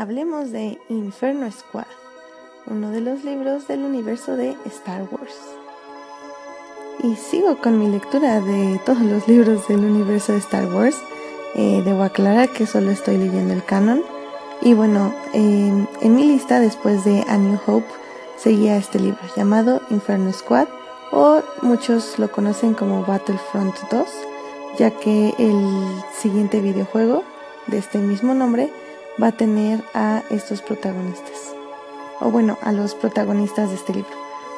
hablemos de Inferno Squad, uno de los libros del universo de Star Wars. Y sigo con mi lectura de todos los libros del universo de Star Wars. Eh, debo aclarar que solo estoy leyendo el canon. Y bueno, em, en mi lista después de A New Hope seguía este libro llamado Inferno Squad o muchos lo conocen como Battlefront 2, ya que el siguiente videojuego de este mismo nombre va a tener a estos protagonistas, o bueno, a los protagonistas de este libro.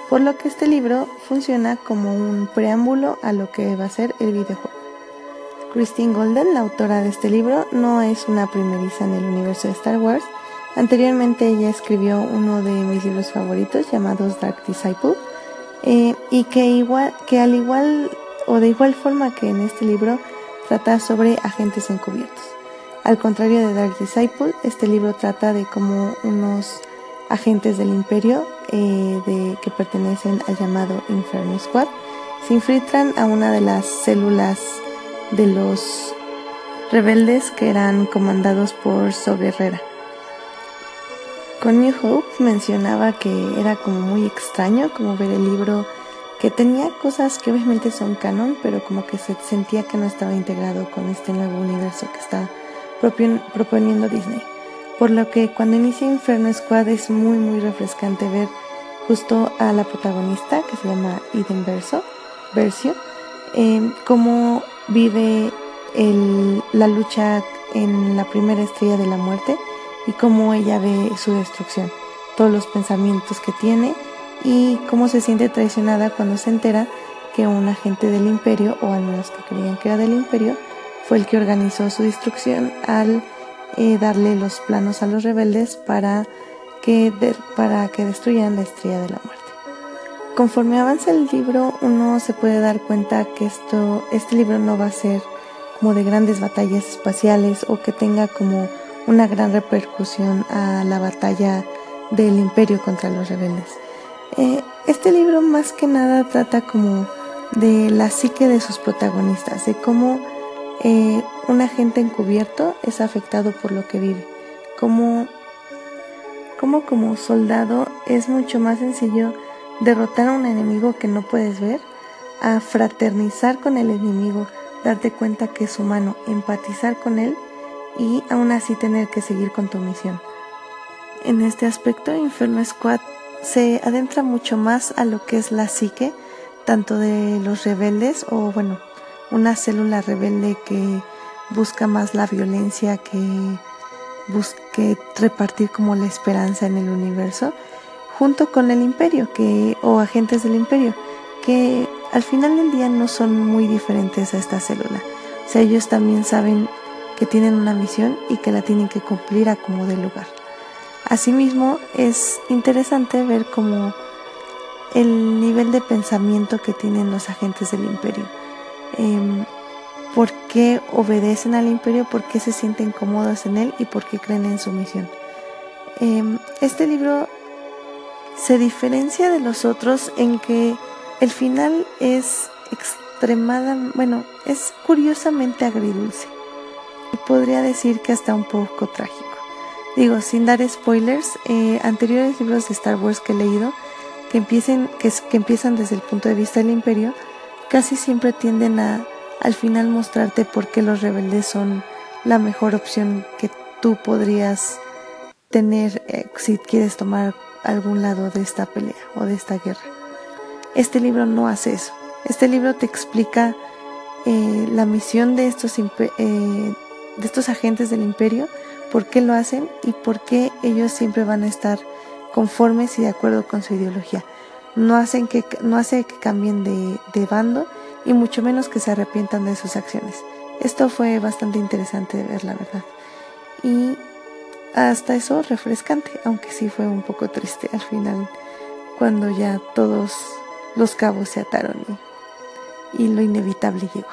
Por lo que este libro funciona como un preámbulo a lo que va a ser el videojuego. Christine Golden, la autora de este libro, no es una primeriza en el universo de Star Wars. Anteriormente ella escribió uno de mis libros favoritos llamados Dark Disciple eh, y que igual que al igual o de igual forma que en este libro trata sobre agentes encubiertos. Al contrario de Dark Disciple, este libro trata de cómo unos agentes del imperio eh, de, que pertenecen al llamado Inferno Squad se infiltran a una de las células de los rebeldes que eran comandados por So Guerrera. Con New Hope mencionaba que era como muy extraño como ver el libro que tenía cosas que obviamente son canon, pero como que se sentía que no estaba integrado con este nuevo universo que está proponiendo Disney. Por lo que cuando inicia Inferno Squad es muy muy refrescante ver justo a la protagonista que se llama Eden Verso, Versio, eh, cómo vive la lucha en la primera estrella de la muerte y cómo ella ve su destrucción, todos los pensamientos que tiene y cómo se siente traicionada cuando se entera que un agente del imperio, o al menos que creían que era del imperio, fue el que organizó su destrucción al eh, darle los planos a los rebeldes para que, para que destruyan la estrella de la muerte. Conforme avanza el libro, uno se puede dar cuenta que esto, este libro no va a ser como de grandes batallas espaciales o que tenga como una gran repercusión a la batalla del imperio contra los rebeldes. Eh, este libro más que nada trata como de la psique de sus protagonistas, de cómo eh, un agente encubierto es afectado por lo que vive. Como, como como soldado es mucho más sencillo derrotar a un enemigo que no puedes ver, a fraternizar con el enemigo, darte cuenta que es humano, empatizar con él y aún así tener que seguir con tu misión. En este aspecto, Inferno Squad se adentra mucho más a lo que es la psique, tanto de los rebeldes o bueno, una célula rebelde que busca más la violencia que busque repartir como la esperanza en el universo junto con el imperio que o agentes del imperio que al final del día no son muy diferentes a esta célula. O sea ellos también saben que tienen una misión y que la tienen que cumplir a como de lugar. Asimismo es interesante ver cómo el nivel de pensamiento que tienen los agentes del imperio Em, por qué obedecen al imperio, por qué se sienten cómodos en él y por qué creen en su misión. Em, este libro se diferencia de los otros en que el final es extremadamente, bueno, es curiosamente agridulce. Y podría decir que hasta un poco trágico. Digo, sin dar spoilers, eh, anteriores libros de Star Wars que he leído, que, empiecen, que empiezan desde el punto de vista del imperio, casi siempre tienden a al final mostrarte por qué los rebeldes son la mejor opción que tú podrías tener eh, si quieres tomar algún lado de esta pelea o de esta guerra. Este libro no hace eso. Este libro te explica eh, la misión de estos, eh, de estos agentes del imperio, por qué lo hacen y por qué ellos siempre van a estar conformes y de acuerdo con su ideología no, hacen que, no hace que cambien de, de bando y mucho menos que se arrepientan de sus acciones. Esto fue bastante interesante de ver, la verdad. Y hasta eso refrescante, aunque sí fue un poco triste al final, cuando ya todos los cabos se ataron y, y lo inevitable llegó.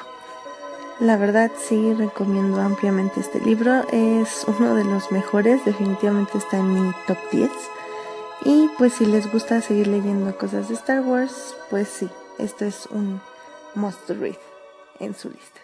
La verdad sí recomiendo ampliamente este libro, es uno de los mejores, definitivamente está en mi top 10. Y pues si les gusta seguir leyendo cosas de Star Wars, pues sí, esto es un must read en su lista.